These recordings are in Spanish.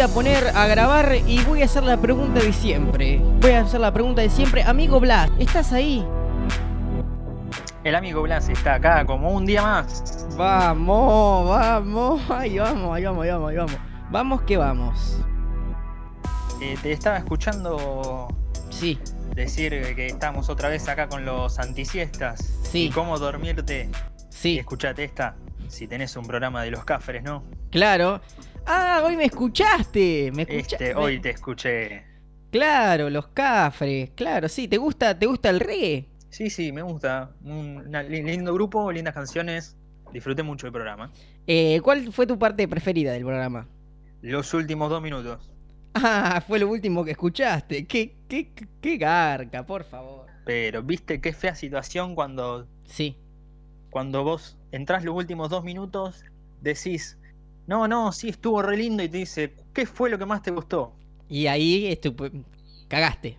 y voy a poner a grabar y voy a hacer la pregunta de siempre. Voy a hacer la pregunta de siempre. Amigo Blas, ¿estás ahí? El amigo Blas está acá como un día más. Vamos, vamos, ahí vamos, ahí vamos, ahí vamos, ahí vamos. Vamos que vamos. Eh, te estaba escuchando Sí, decir que estamos otra vez acá con los antisiestas. Sí. Y cómo dormirte. Y sí, escuchate esta. Si tenés un programa de los cafres, ¿no? claro. Ah, hoy me escuchaste. Me escuchaste. Este, hoy te escuché. Claro, los cafres. Claro, sí. ¿Te gusta, te gusta el reggae? Sí, sí, me gusta. Un una- lindo grupo, lindas canciones. Disfruté mucho el programa. Eh, ¿Cuál fue tu parte preferida del programa? Los últimos dos minutos. Ah, fue lo último que escuchaste. Qué, qué, qué- qué garca, por favor. Pero, ¿viste qué fea situación cuando, Sí. cuando vos entrás los últimos dos minutos, decís, no, no, sí, estuvo re lindo y te dice, ¿qué fue lo que más te gustó? Y ahí estu- cagaste.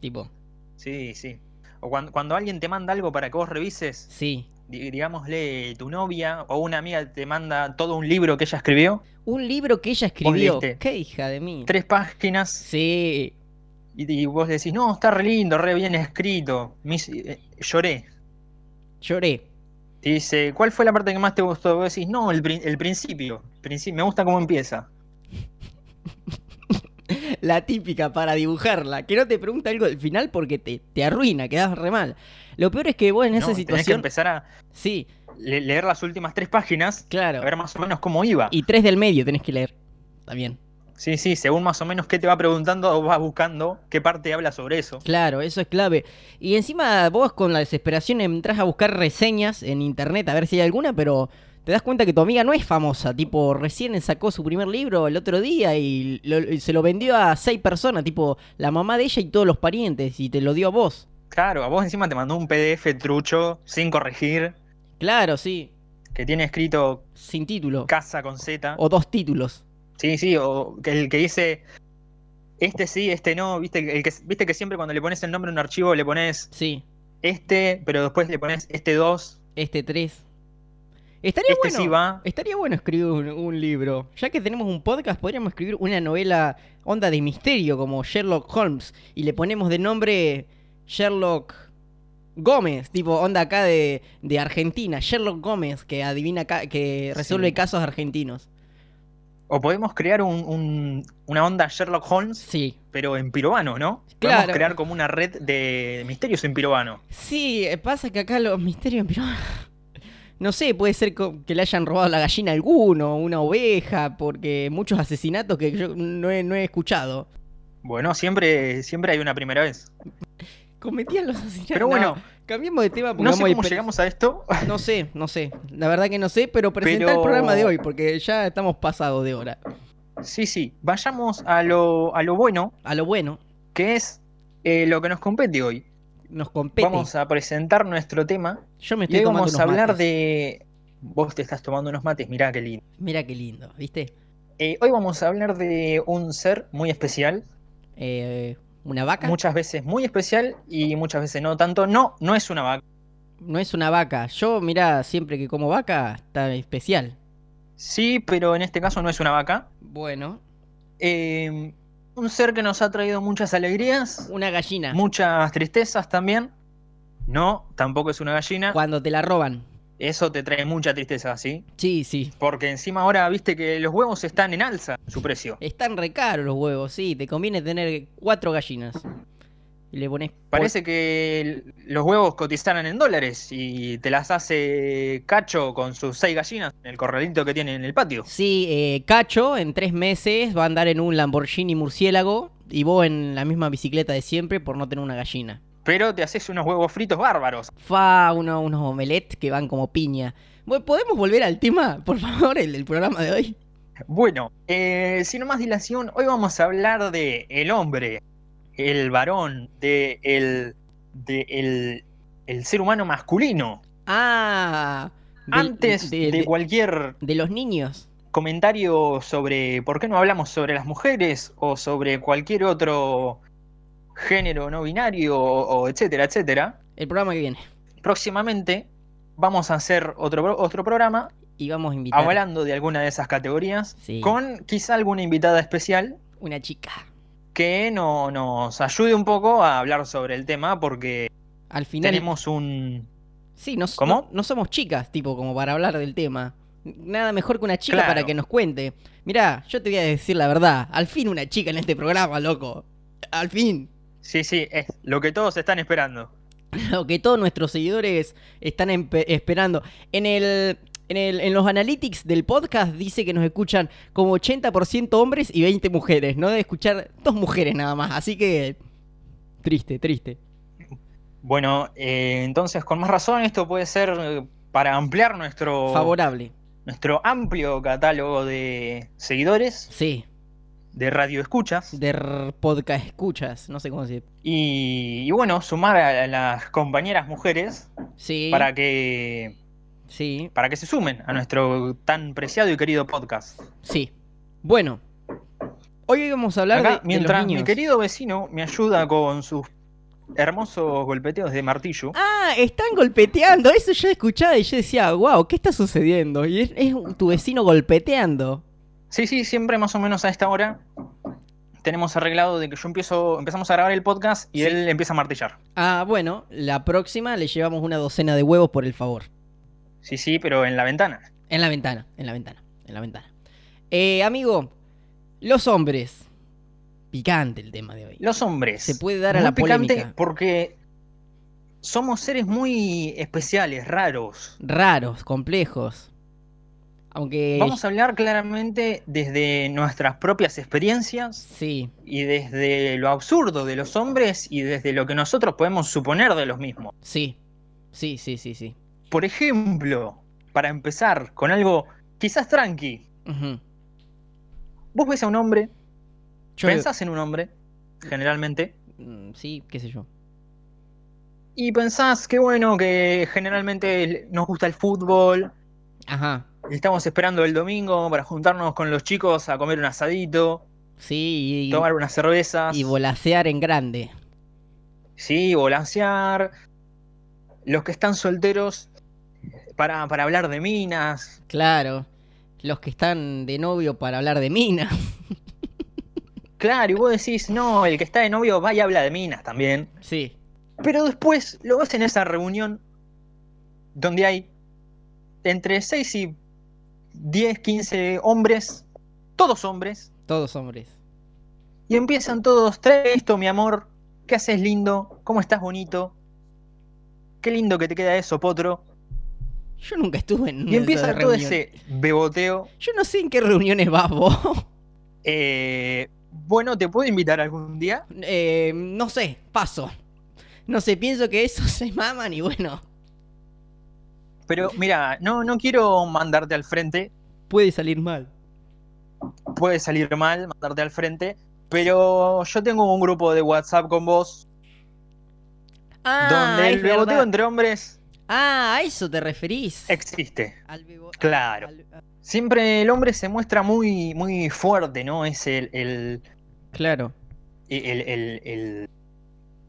Tipo, Sí, sí. O cuando, cuando alguien te manda algo para que vos revises, sí. di- digámosle tu novia o una amiga te manda todo un libro que ella escribió, Un libro que ella escribió. Qué hija de mí. tres páginas, Sí. y, y vos decís, no, está re lindo, re bien escrito. Hice- eh, lloré. Lloré. Te dice, ¿cuál fue la parte que más te gustó? Vos decís, no, el, el principio. Princi- me gusta cómo empieza. La típica para dibujarla. Que no te pregunta algo al final porque te, te arruina, quedas re mal. Lo peor es que vos en ¿no? esa Tenés que situación. empezar a Sí, le- leer las últimas tres páginas, claro. a ver más o menos cómo iba. Y tres del medio tenés que leer. También. Sí, sí, según más o menos qué te va preguntando o vas buscando, qué parte habla sobre eso. Claro, eso es clave. Y encima vos con la desesperación entras a buscar reseñas en internet a ver si hay alguna, pero te das cuenta que tu amiga no es famosa. Tipo, recién sacó su primer libro el otro día y, lo- y se lo vendió a seis personas, tipo la mamá de ella y todos los parientes, y te lo dio a vos. Claro, a vos encima te mandó un PDF trucho, sin corregir, Claro, sí, que tiene escrito sin título. casa con Z. O dos títulos. Sí, sí, o que el que dice este sí, este no, viste el que viste que siempre cuando le pones el nombre a un archivo le pones Sí, este, pero después le pones este 2, este tres. Estaría este bueno. sí va. Estaría bueno escribir un, un libro. Ya que tenemos un podcast, podríamos escribir una novela onda de misterio como Sherlock Holmes y le ponemos de nombre Sherlock Gómez, tipo onda acá de, de Argentina, Sherlock Gómez que adivina que resuelve Sí. casos argentinos. O podemos crear un, un- una onda Sherlock Holmes, Sí. pero en pirobano, ¿no? Claro. Podemos crear como una red de misterios en pirobano. Sí, eh, pasa que acá los misterios pero no sé, puede ser que le hayan robado la gallina a alguno, una oveja, porque muchos asesinatos que yo no he, no he escuchado. Bueno, siempre, siempre hay una primera vez. Cometían los asesinatos. Pero bueno, No, cambiemos de tema no sé cómo llegamos a esto. No sé, no sé. La verdad que no sé, pero presenta Pero- el programa de hoy porque ya estamos pasados de hora. Sí, sí, vayamos a lo, a lo bueno, A lo bueno, que es eh, lo que nos compete hoy. nos compete. Vamos a presentar nuestro tema Yo me y estoy hoy tomando vamos a hablar mates. de... Vos te estás tomando unos mates, mirá qué lindo. Mira qué lindo, ¿viste? Eh, hoy vamos a hablar de un ser muy especial, Eh, una vaca muchas veces muy especial y muchas veces no tanto. No, no es una vaca. no es una vaca. Yo, mira, siempre que como vaca está especial. Sí, pero en este caso no es una vaca. Bueno, Eh, un ser que nos ha traído muchas alegrías, una gallina. muchas tristezas también. No, tampoco es una gallina. Cuando te la roban. Eso te trae mucha tristeza, ¿sí? Sí, sí. Porque encima ahora viste que los huevos están en alza, su precio. Están re caros los huevos, sí. Te conviene tener cuatro gallinas. Y le pones... Parece que los huevos cotizaran en dólares y te las hace Cacho con sus seis gallinas en el corralito que tiene en el patio. Sí, eh, Cacho en tres meses va a andar en un Lamborghini murciélago y vos en la misma bicicleta de siempre por no tener una gallina. Pero te haces unos huevos fritos bárbaros. Fa, uno- unos omelets que van como piña. ¿Podemos volver al tema, por favor, el del programa de hoy? Bueno, eh, sin más dilación, hoy vamos a hablar de el hombre, el varón, de el, de el, el ser humano masculino. Ah, Antes de, de- cualquier de los niños. comentario sobre por qué no hablamos sobre las mujeres o sobre cualquier otro género no binario o, o etcétera, etcétera, El programa que viene. próximamente vamos a hacer otro, otro programa Y vamos a invitar hablando de alguna de esas categorías, Sí. con quizá alguna invitada especial una chica. que no, nos ayude un poco a hablar sobre el tema, porque Al final. tenemos un... Sí, no, ¿Cómo? no, no somos chicas, tipo, como para hablar del tema. Nada mejor que una chica Claro. para que nos cuente. Mirá, yo te voy a decir la verdad. Al fin una chica en este programa, loco. Al fin. Sí, sí, es lo que todos están esperando. Lo que todos nuestros seguidores están esperando. En el. En, el, en los analytics del podcast dice que nos escuchan como 80% hombres y 20 mujeres. No debe escuchar dos mujeres nada más. Así que. Triste, triste. Bueno, eh, entonces con más razón esto puede ser eh, para ampliar nuestro, Favorable. nuestro amplio catálogo de seguidores, Sí. De radio escuchas, De podcast escuchas. No sé cómo decir. y, y bueno, sumar a las compañeras mujeres Sí. para que Sí. para que se sumen a nuestro tan preciado y querido podcast. Sí. Bueno. Hoy vamos a hablar Acá, de- de, mientras los niños. mi querido vecino me ayuda con sus hermosos golpeteos de martillo. Ah, están golpeteando. Eso yo escuchaba y yo decía, wow, ¿qué está sucediendo? Y es, es tu vecino golpeteando. Sí, sí, siempre más o menos a esta hora tenemos arreglado de que yo empiezo, empezamos a grabar el podcast y Sí. él empieza a martillar. Ah, bueno, la próxima le llevamos una docena de huevos por el favor. Sí, sí, pero en la ventana. En la ventana, en la ventana, en la ventana. Eh, amigo, los hombres. Picante el tema de hoy. Los hombres. Se puede dar a la picante polémica. porque somos seres muy especiales, raros. Raros, complejos. Aunque... Vamos a hablar claramente desde nuestras propias experiencias Sí, y desde lo absurdo de los hombres y desde lo que nosotros podemos suponer de los mismos. sí. Sí, sí, sí, sí. Por ejemplo, para empezar con algo quizás tranqui, Ujú. vos ves a un hombre, Yo- pensás en un hombre, generalmente, Mm, Sí, qué sé yo. y pensás que bueno, que generalmente nos gusta el fútbol, Ajá. Estamos esperando el domingo para juntarnos con los chicos a comer un asadito, Sí, y, tomar unas cervezas, y volasear en grande. sí, volancear. Los que están solteros para, para hablar de minas, Claro. Los que están de novio para hablar de minas. Claro, y vos decís, no, el que está de novio va y habla de minas también. Sí. Pero después lo ves en esa reunión donde hay entre 6 y 10, 15 hombres, todos hombres, Todos hombres. y empiezan todos, trae esto, mi amor, ¿qué haces lindo? ¿Cómo estás bonito? Qué lindo que te queda eso, potro. Yo nunca estuve en Y empieza todo ese beboteo. Yo no sé en qué reuniones vas vos. Eh, bueno, ¿te puedo invitar algún día? Eh, no sé, paso. No sé, pienso que esos se maman y bueno, Pero mira, no, no quiero mandarte al frente, puede salir mal. puede salir mal mandarte al frente, pero yo tengo un grupo de WhatsApp con vos Ah, donde el beboteo verdad. entre hombres Ah, a eso te referís. existe. Al Claro. al- al- Siempre el hombre se muestra muy, muy fuerte, ¿no? Es el, el, claro, el, el-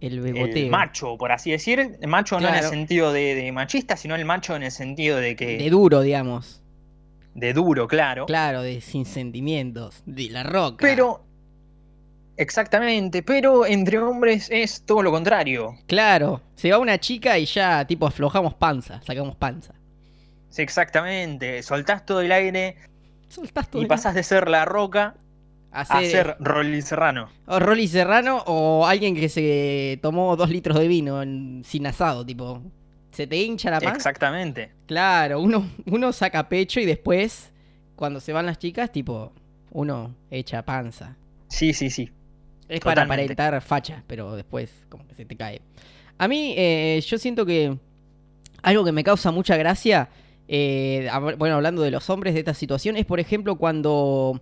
el- el el beboteo. macho, por así decir. El macho no en el sentido de, de machista, sino el macho en el sentido de que. De duro, digamos. de duro, claro. Claro, de sin sentimientos. De la roca. Pero. Exactamente, pero entre hombres es todo lo contrario. Claro, se va una chica y ya, tipo, aflojamos panza, sacamos panza. Sí, exactamente. Soltás todo el aire Soltás todo y pasás de ser la roca ser, ser Rolly Serrano. o Rolly Serrano o alguien que se tomó dos litros de vino en- sin asado, tipo. ¿Se te hincha la panza? Exactamente. Claro, uno, uno saca pecho y después, cuando se van las chicas, tipo, uno echa panza. Sí, sí, sí. Es para Totalmente. aparentar facha, pero después como que se te cae. A mí, eh, yo siento que algo que me causa mucha gracia, eh, bueno, hablando de los hombres de esta situación, es por ejemplo cuando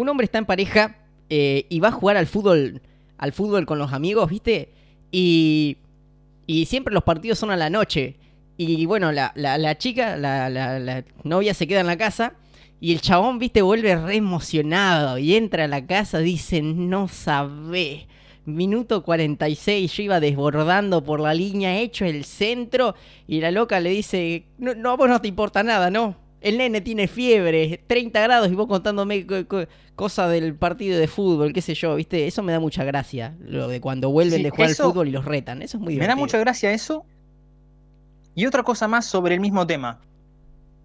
un hombre está en pareja eh, y va a jugar al fútbol, al fútbol con los amigos, ¿viste? Y, y siempre los partidos son a la noche. Y bueno, la, la- chica, la, novia se queda en la casa y el chabón, viste, vuelve re emocionado y entra a la casa, dice, no sabé. Minuto 46, yo iba desbordando por la línea, hecho el centro, y la loca le dice, no, no, vos no te importa nada, ¿no? El nene tiene fiebre, 30 grados y vos contándome cosas del partido de fútbol, qué sé yo, ¿viste? Eso me da mucha gracia, lo de cuando vuelven de jugar al fútbol y los retan. Eso es muy divertido. Me da mucha gracia eso. Y otra cosa más sobre el mismo tema.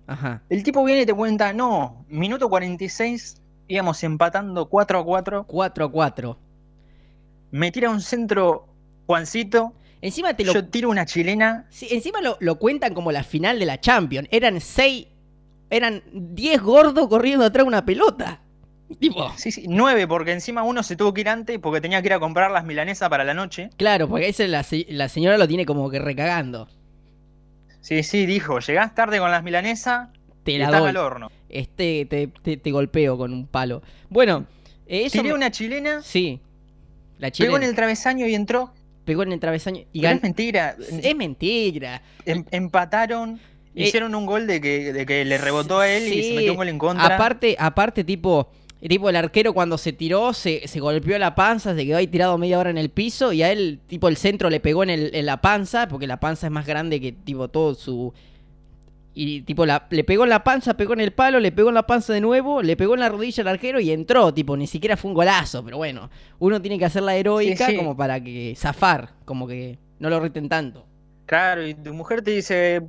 Ajá. El tipo viene y te cuenta, no, minuto 46, íbamos empatando 4 a 4. 4 a 4. Me tira un centro Juancito. Encima te lo... Yo tiro una chilena. Sí, encima lo, lo cuentan como la final de la Champions. Eran 6 eran 10 gordos corriendo atrás de una pelota. Tipo. Sí, sí, 9, porque encima uno se tuvo que ir antes porque tenía que ir a comprar las milanesas para la noche. Claro, porque esa la, la señora lo tiene como que recagando. Sí, sí, dijo, llegás tarde con las milanesas, te la doy. al horno. Este, te, te, golpeo con un palo. Bueno, eso Tiré una chilena. Sí, la chilena. Pegó en el travesaño y entró. Pegó en el travesaño y ganó. Es mentira. Es mentira. Em, empataron eh, Hicieron un gol de que, de que le rebotó a él y se metió un gol en contra. Aparte, aparte tipo, tipo el arquero cuando se tiró, se, se, golpeó la panza, se quedó ahí tirado media hora en el piso y a él, tipo, el centro le pegó en, el, en la panza, porque la panza es más grande que, tipo, todo su... Y, tipo, la, le pegó en la panza, pegó en el palo, le pegó en la panza de nuevo, le pegó en la rodilla al arquero y entró, tipo, ni siquiera fue un golazo, pero bueno, uno tiene que hacer la heroica como para que zafar, como que no lo reten tanto. Claro, y tu mujer te dice,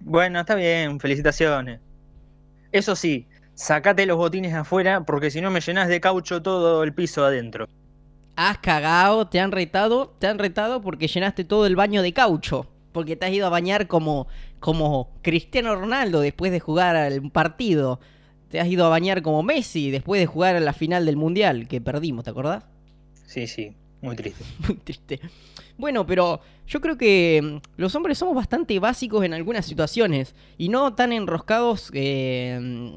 bueno, está bien, felicitaciones. Eso sí, sacate los botines afuera porque si no me llenas de caucho todo el piso adentro. Has cagado, te han retado, te han retado porque llenaste todo el baño de caucho. Porque te has ido a bañar como, como Cristiano Ronaldo después de jugar un partido. Te has ido a bañar como Messi después de jugar a la final del Mundial que perdimos, ¿te acordás? Sí, sí, muy triste. Muy triste. Bueno, pero yo creo que mm, los hombres somos bastante básicos en algunas situaciones y no tan enroscados eh, mm,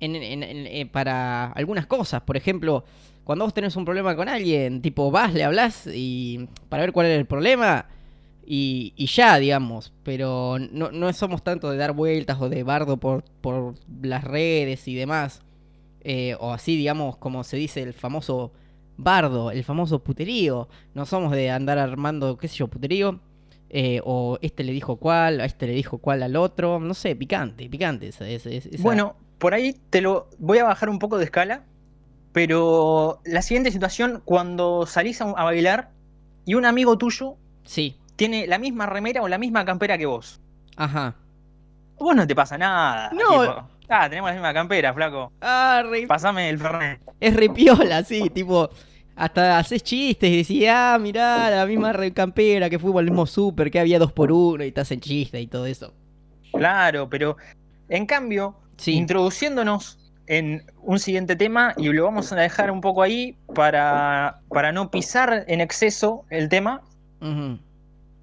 eh, para algunas cosas. Por ejemplo, cuando vos tenés un problema con alguien, tipo vas, le hablas y para ver cuál es el problema y, ya, digamos. Pero no, no, somos tanto de dar vueltas o de bardo por, por las redes y demás. Eh, o así, digamos, como se dice el famoso bardo, el famoso puterío. No somos de andar armando, qué sé yo, puterío. Eh, o este le dijo cuál, a este le dijo cuál al otro. No sé, picante, picante. Bueno, por ahí te lo voy a bajar un poco de escala. Pero la siguiente situación, cuando salís a, bailar y un amigo tuyo sí. tiene la misma remera o la misma campera que vos. Ajá. Vos no te pasa nada. No. ah, tenemos la misma campera, flaco. Ah, Pasame el Fernet. Es repiola, sí, tipo hasta haces chistes y decís, ah, mirá, la misma campera que fuimos al mismo súper, que había dos por uno y te hacen chistes y todo eso. Claro, pero en cambio, introduciéndonos en un siguiente tema y lo vamos a dejar un poco ahí para, para no pisar en exceso el tema,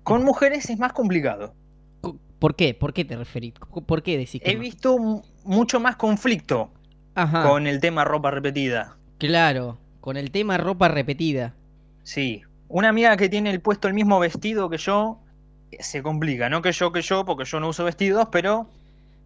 con mujeres es más complicado. ¿Por qué? ¿Por qué te referís? ¿Por qué decís que He visto mucho más conflicto con el tema ropa repetida. Claro, con el tema ropa repetida. Sí, una amiga que tiene el puesto el mismo vestido que yo se complica, no que yo que yo, porque yo no uso vestidos, pero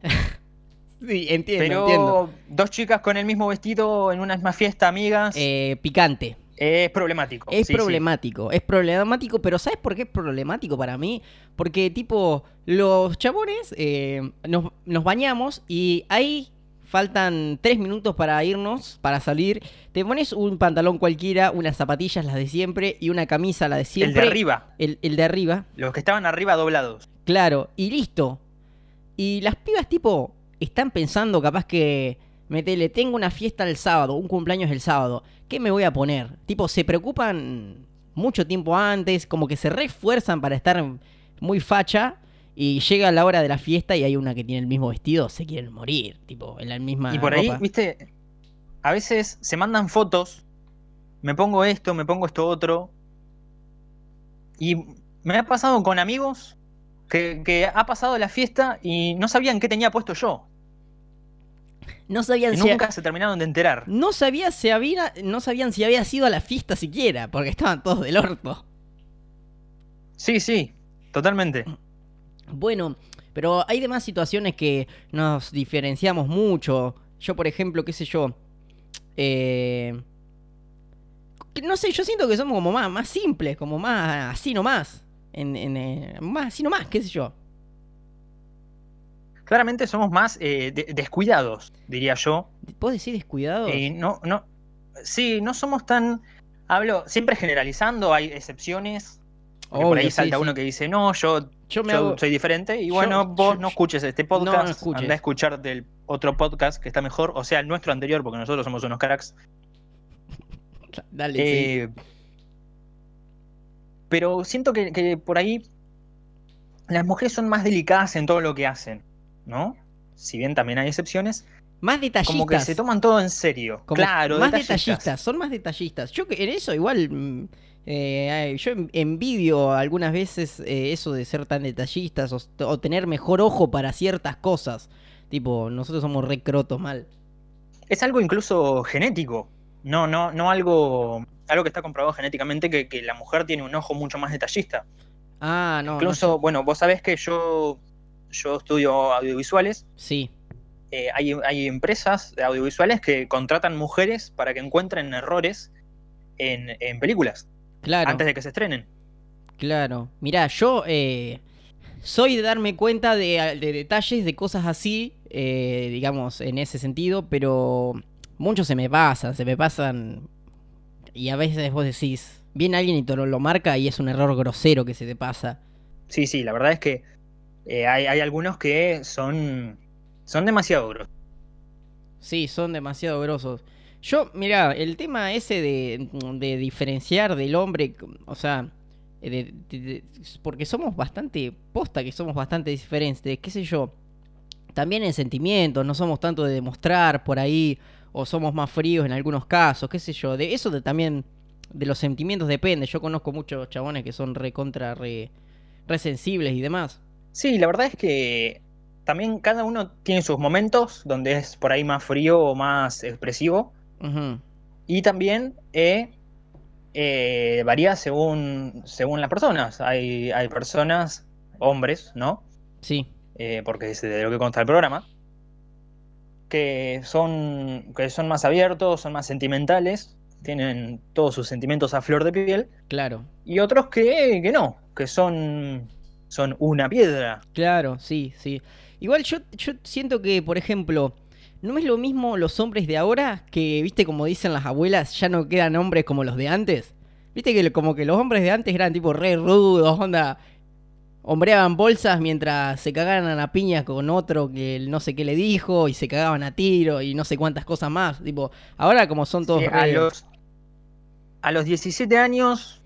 Sí, entiendo, pero dos chicas con el mismo vestido en una misma fiesta, amigas. Eh, picante. Es problemático. Es problemático, es problemático, pero ¿sabes por qué es problemático para mí? Porque, tipo, los chabones eh, nos, nos, bañamos y ahí faltan tres minutos para irnos, para salir. Te pones un pantalón cualquiera, unas zapatillas, las de siempre, y una camisa, la de siempre. El de arriba. El, de arriba. Los que estaban arriba doblados. Claro, y listo. Y las pibas, tipo, están pensando capaz que. Metele, tengo una fiesta el sábado, un cumpleaños el sábado. ¿Qué me voy a poner? Tipo, se preocupan mucho tiempo antes, como que se refuerzan para estar muy facha y llega la hora de la fiesta y hay una que tiene el mismo vestido, se quieren morir, tipo, en la misma. Y por ahí, viste, a veces se mandan fotos, me pongo esto, me pongo esto otro. Y me ha pasado con amigos que, ha pasado la fiesta y no sabían qué tenía puesto yo. No sabían si nunca se terminaron de enterar. No, sabía si había, no sabían si había sido a la fiesta siquiera, porque estaban todos del orto. Sí, sí, totalmente. Bueno, pero hay demás situaciones que nos diferenciamos mucho. Yo, por ejemplo, qué sé yo. Eh, no sé, yo siento que somos como más, más simples, como más así nomás. En, en, eh, más así nomás, qué sé yo. claramente somos más eh, descuidados, diría yo. ¿Puedo decir descuidados? No, no. Sí, no somos tan. Hablo, siempre generalizando, hay excepciones. por ahí salta uno que dice, no, yo, yo, soy diferente. Y bueno, vos no escuches este podcast, no, anda a escuchar del otro podcast que está mejor, o sea, el nuestro anterior, porque nosotros somos unos cracks. Dale. Eh, pero siento que, por ahí las mujeres son más delicadas en todo lo que hacen, ¿no? Si bien también hay excepciones. Más detallistas. Como que se toman todo en serio. claro, más detallistas. Son más detallistas. Yo en eso igual. Eh, yo envidio algunas veces eh, eso de ser tan detallistas o, tener mejor ojo para ciertas cosas. Tipo, nosotros somos recrotos mal. Es algo incluso genético. No, no, no algo algo que está comprobado genéticamente que, la mujer tiene un ojo mucho más detallista. Ah, no. Incluso, bueno, vos sabés que yo, yo estudio audiovisuales. Sí. Eh, hay, empresas de audiovisuales que contratan mujeres para que encuentren errores en, películas. Claro. Antes de que se estrenen. Claro. Mirá, yo eh, soy de darme cuenta de, detalles, de cosas así, eh, digamos, en ese sentido, pero muchos se me pasan, se me pasan y a veces vos decís, viene alguien y te lo, marca y es un error grosero que se te pasa. Sí, sí, la verdad es que eh, hay, algunos que son, son demasiado grosos. Sí, son demasiado grosos. Yo, mira, el tema ese de, diferenciar del hombre, o sea, porque somos bastante, posta que somos bastante diferentes, qué sé yo, también en sentimientos, no somos tanto de demostrar por ahí, o somos más fríos en algunos casos, qué sé yo. De eso también de los sentimientos depende. Yo conozco muchos chabones que son re contra, re, sensibles y demás. Sí, la verdad es que también cada uno tiene sus momentos donde es por ahí más frío o más expresivo. Y también eh, eh, varía según, según las personas. Hay, hay personas, hombres, ¿no? Sí. Eh, porque es de lo que consta el programa, que son, que son más abiertos, son más sentimentales, tienen todos sus sentimientos a flor de piel. Claro. Y otros que, que no, que son, son una piedra. Claro, sí, sí. Igual yo, yo siento que, por ejemplo, no es lo mismo los hombres de ahora que, viste, como dicen las abuelas, ya no quedan hombres como los de antes. Viste que como que los hombres de antes eran tipo re rudos, onda, hombreaban bolsas mientras se cagaban a piña con otro que no sé qué le dijo y se cagaban a tiro y no sé cuántas cosas más. Tipo, ahora como son todos... a, los, a los 17 años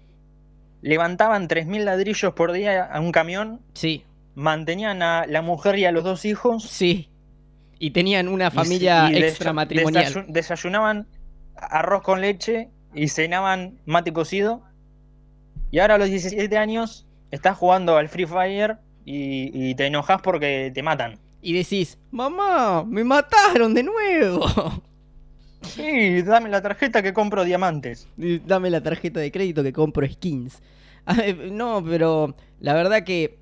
levantaban 3.000 ladrillos por día a un camión. Sí. Mantenían a la mujer y a los dos hijos. Sí. Y tenían una familia extramatrimonial. desayunaban arroz con leche y cenaban mate cocido. Y ahora a los 17 años estás jugando al Free Fire y, te enojas porque te matan. Y decís, mamá, me mataron de nuevo. Sí, dame la tarjeta que compro diamantes. Dame la tarjeta de crédito que compro skins. No, pero la verdad que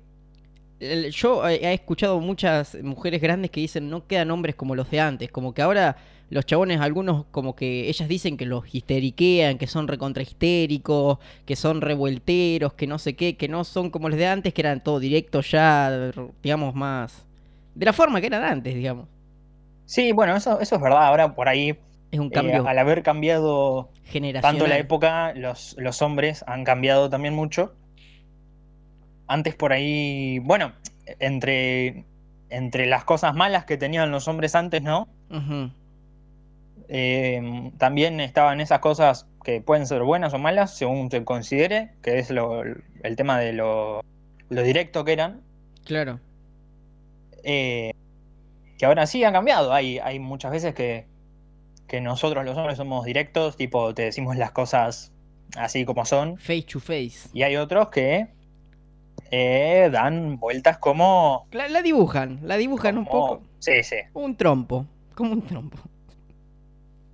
yo he escuchado muchas mujeres grandes que dicen no quedan hombres como los de antes, como que ahora los chabones, algunos como que ellas dicen que los histeriquean, que son recontra histéricos, que son revuelteros, que no sé qué, que no son como los de antes, que eran todo directo ya, digamos, más... De la forma que eran antes, digamos. Sí, bueno, eso, eso es verdad. Ahora por ahí, es un cambio. Eh, al haber cambiado tanto la época, los, los hombres han cambiado también mucho. Antes por ahí, bueno, entre, entre las cosas malas que tenían los hombres antes, ¿no? Eh, también estaban esas cosas que pueden ser buenas o malas, según se considere, que es lo, el tema de lo, lo, directo que eran. Claro. Eh, que ahora sí ha cambiado. Hay, hay muchas veces que, que nosotros los hombres somos directos, tipo te decimos las cosas así como son. Face to face. Y hay otros que eh, dan vueltas como... La, dibujan, la dibujan un poco. Sí, sí. Un trompo, como un trompo.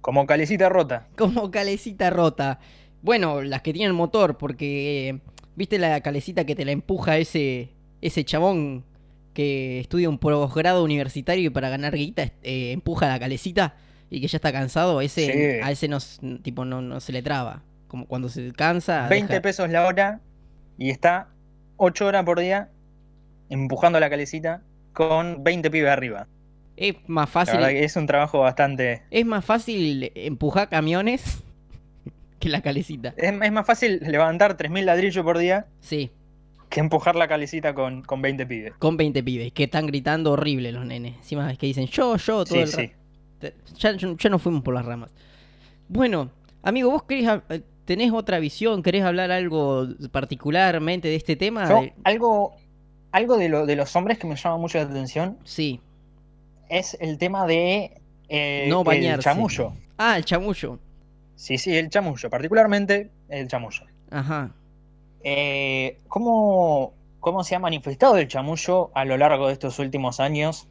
Como calecita rota. Como calecita rota. Bueno, las que tienen motor, porque ¿viste la calecita que te la empuja ese ese chabón que estudia un posgrado universitario y para ganar guita eh, empuja la calecita y que ya está cansado? Ese a ese no tipo no, no se le traba. Como cuando se cansa. 20 pesos la hora y está 8 horas por día empujando la calecita con 20 pibes arriba. Es más fácil. es un trabajo bastante. Es más fácil empujar camiones que la calecita. Es, más fácil levantar 3.000 ladrillos por día. Sí. Que empujar la calecita con, con 20 pibes. Con 20 pibes, que están gritando horrible los nenes. Encima es que dicen yo, yo, todo sí, el sí. Ya, ya, nos fuimos por las ramas. Bueno, amigo, vos querés, tenés otra visión, querés hablar algo particularmente de este tema. Algo, algo de, lo, de los hombres que me llama mucho la atención. Sí. Es el tema de eh, no bañarse. el chamullo. Ah, el chamullo. Sí, sí, el chamullo, particularmente el chamullo. Ajá. Eh, ¿cómo, ¿Cómo se ha manifestado el chamullo a lo largo de estos últimos años?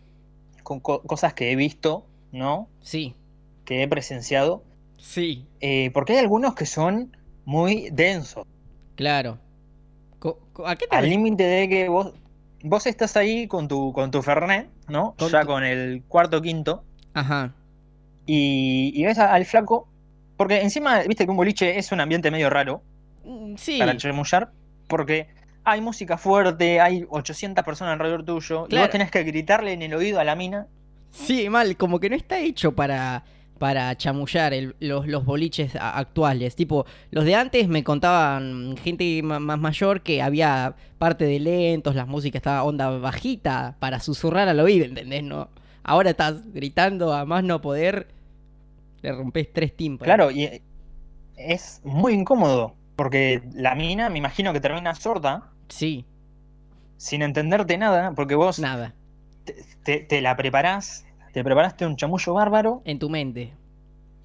Con cosas que he visto, ¿no? Sí. Que he presenciado. Sí. Eh, porque hay algunos que son muy densos. Claro. ¿A qué te Al límite de que vos, vos estás ahí con tu, con tu Fernet, ¿no? ya con el cuarto quinto. Ajá. Y, y ves al flaco porque encima, viste que un boliche es un ambiente medio raro mm, sí. para chamullar, porque hay música fuerte, hay 800 personas alrededor tuyo, y vos tenés que gritarle en el oído a la mina. Sí, mal, como que no está hecho para, para chamullar los, los, boliches actuales. Tipo, los de antes me contaban gente más mayor que había parte de lentos, las músicas estaba onda bajita para susurrar al oído, ¿entendés? No, ahora estás gritando a más no poder le rompes tres tímpanos. Claro, y es muy incómodo. Porque la mina, me imagino que termina sorda. Sí. Sin entenderte nada, porque vos. Nada. Te, la preparás, te preparaste un chamullo bárbaro. En tu mente.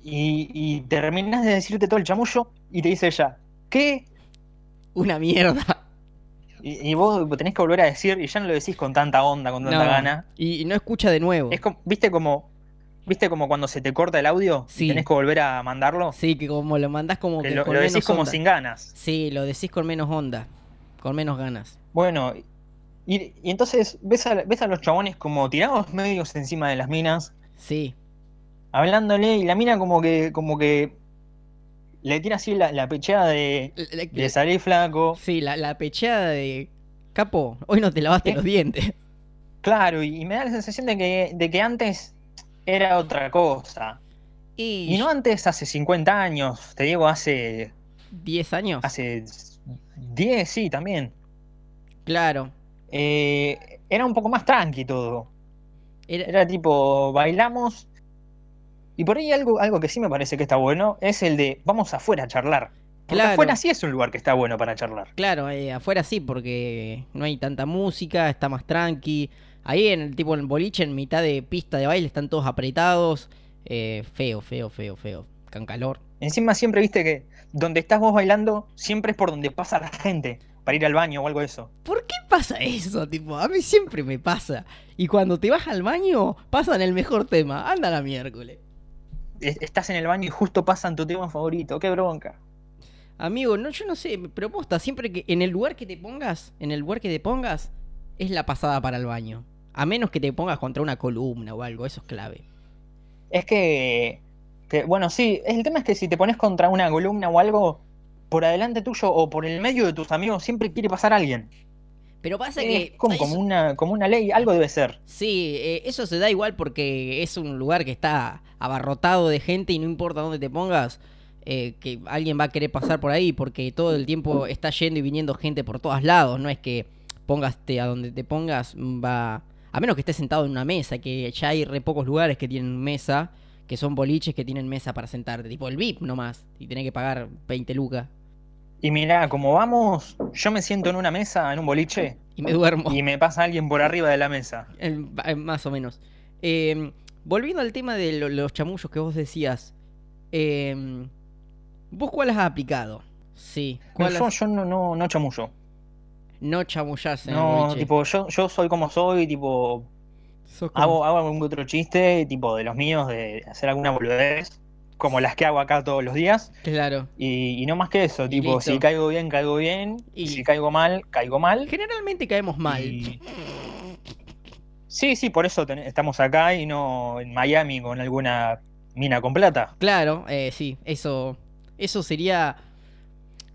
Y, y terminás de decirte todo el chamullo y te dice ella, ¿qué? Una mierda. Y, vos tenés que volver a decir, y ya no lo decís con tanta onda, con tanta gana. Y, no escucha de nuevo. Es como, viste como ¿Viste como cuando se te corta el audio? Sí. Y tenés que volver a mandarlo. Sí, que como lo mandás como que, lo, decís como sin ganas. Sí, lo decís con menos onda, con menos ganas. Bueno, y, entonces ves a, ves a los chabones como tirados medios encima de las minas. Sí. Hablándole y la mina como que, como que le tira así la, la pecheada de, de salir flaco. Sí, la, la pecheada de capo, hoy no te lavaste los dientes. Claro, y, me da la sensación de que, de que antes era otra cosa. Y... no antes, hace 50 años, te digo, hace... 10 años. Hace 10, sí, también. Claro. Eh, era un poco más tranqui todo. Era... tipo, bailamos. Y por ahí algo, algo que sí me parece que está bueno es el de vamos afuera a charlar. Porque claro. afuera sí es un lugar que está bueno para charlar. Claro, eh, afuera sí, porque no hay tanta música, está más tranqui. Ahí en el tipo en boliche, en mitad de pista de baile, están todos apretados. Eh, feo, feo, feo, feo. Con calor. Encima siempre viste que donde estás vos bailando, siempre es por donde pasa la gente. Para ir al baño o algo de eso. ¿Por qué pasa eso? Tipo, a mí siempre me pasa. Y cuando te vas al baño, pasan el mejor tema. Anda la miércoles. Estás en el baño y justo pasan tu tema favorito. Qué bronca. Amigo, no, yo no sé, propuesta, siempre que en el lugar que te pongas, en el lugar que te pongas, es la pasada para el baño. A menos que te pongas contra una columna o algo, eso es clave. Es que, bueno, sí, el tema es que si te pones contra una columna o algo, por adelante tuyo o por el medio de tus amigos siempre quiere pasar alguien. Pero pasa que. Como, como, una, como una ley, algo debe ser. Sí, eh, eso se da igual porque es un lugar que está abarrotado de gente y no importa dónde te pongas, eh, que alguien va a querer pasar por ahí porque todo el tiempo está yendo y viniendo gente por todos lados. No es que pongaste a donde te pongas, va a menos que estés sentado en una mesa, que ya hay re pocos lugares que tienen mesa, que son boliches que tienen mesa para sentarte, tipo el VIP nomás, y tenés que pagar 20 lucas. Y mira, como vamos, yo me siento en una mesa, en un boliche. Y me duermo. Y me pasa alguien por arriba de la mesa. más o menos. Em, volviendo al tema de los chamullos que vos decías. Em, ¿Vos cuál has aplicado? Sí. yo, yo no, no, no chamullo no chamullarse. No, tipo, yo, yo soy como soy, tipo. Hago, hago algún otro chiste, tipo de los míos, de hacer alguna boludez, como las que hago acá todos los días. Claro. Y, no más que eso, tipo, si caigo bien, caigo bien. Y si caigo mal, caigo mal. Generalmente caemos mal. Sí, sí, por eso estamos acá y no en Miami con alguna mina con plata. Claro, eh, sí, eso, eso sería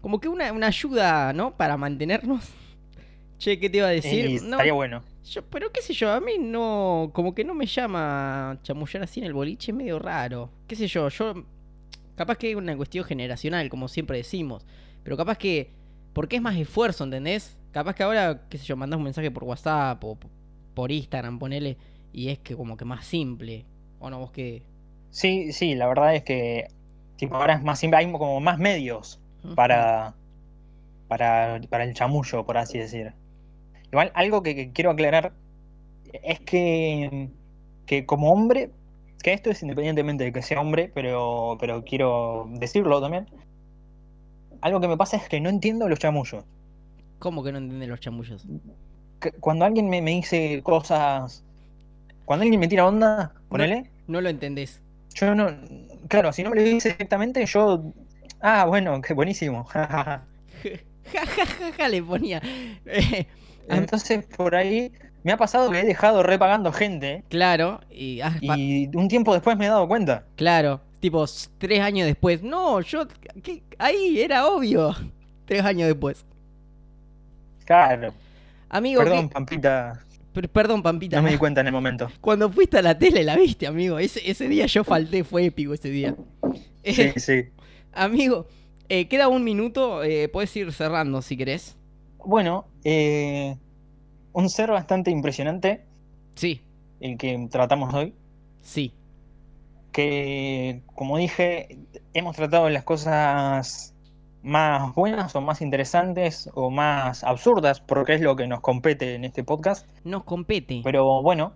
como que una, una ayuda, ¿no? Para mantenernos. Che, ¿qué te iba a decir? estaría bueno. Yo, pero qué sé yo, a mí no, como que no me llama chamullar así en el boliche, medio raro. Qué sé yo, yo, capaz que es una cuestión generacional, como siempre decimos, pero capaz que, porque es más esfuerzo, ¿entendés? Capaz que ahora, qué sé yo, mandás un mensaje por WhatsApp o por Instagram, ponele, y es que como que más simple, ¿o no? ¿Vos qué? Sí, sí, la verdad es que tipo, ahora es más simple, hay como más medios para, para, para el chamullo, por así decir. Igual, algo que, quiero aclarar es que, que como hombre, que esto es independientemente de que sea hombre, pero, pero quiero decirlo también. Algo que me pasa es que no entiendo los chamullos. ¿Cómo que no entienden los chamullos? cuando alguien me, dice cosas. Cuando alguien me tira onda, ponele. No, lo entendés. Yo no. Claro, si no me lo dice directamente, yo. Ah, bueno, qué buenísimo. Ja, le ponía. Entonces, por ahí me ha pasado que he dejado repagando gente. Claro, y, y un tiempo después me he dado cuenta. Claro, tipo tres años después. No, yo. Ahí era obvio. Tres años después. Claro. Amigo. Perdón, Pampita. perdón, Pampita. No me di cuenta en el momento. Cuando fuiste a la tele la viste, amigo. Ese, ese día yo falté, fue épico ese día. Sí, sí. Amigo, eh, queda un minuto, eh, puedes ir cerrando si querés. Bueno, eh, un ser bastante impresionante. Sí. El que tratamos hoy. Sí. Que, como dije, hemos tratado las cosas más buenas o más interesantes o más absurdas, porque es lo que nos compete en este podcast. Nos compete. Pero bueno,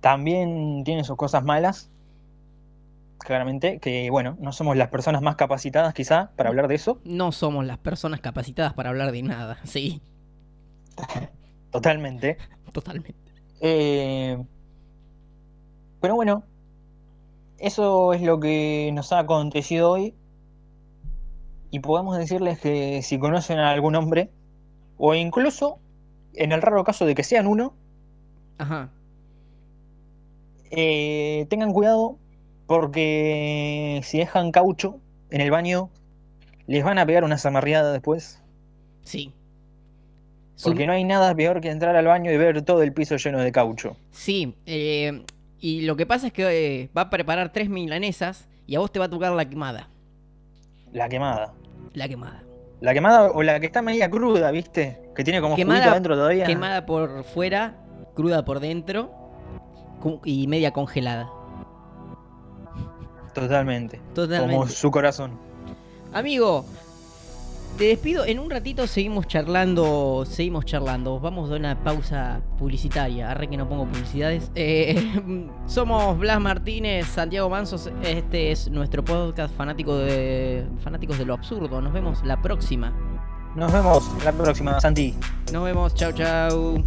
también tiene sus cosas malas claramente, que bueno, no somos las personas más capacitadas quizá para hablar de eso. No somos las personas capacitadas para hablar de nada, sí. Totalmente. Totalmente. Eh, pero bueno, eso es lo que nos ha acontecido hoy. Y podemos decirles que si conocen a algún hombre, o incluso en el raro caso de que sean uno, Ajá. Eh, tengan cuidado porque si dejan caucho en el baño, les van a pegar una zamarriada después. Sí. Porque no hay nada peor que entrar al baño y ver todo el piso lleno de caucho. Sí, eh, y lo que pasa es que eh, va a preparar tres milanesas y a vos te va a tocar la quemada. La quemada. La quemada. La quemada o la que está media cruda, ¿viste? Que tiene como quemada, adentro todavía. Quemada por fuera, cruda por dentro y media congelada. Totalmente. Como su corazón. Amigo, te despido. En un ratito seguimos charlando. Seguimos charlando. Vamos a una pausa publicitaria. Arre que no pongo publicidades. Eh, somos Blas Martínez, Santiago Mansos. Este es nuestro podcast fanático de. fanáticos de lo absurdo. Nos vemos la próxima. Nos vemos la próxima, Santi. Nos vemos. Chau, chau.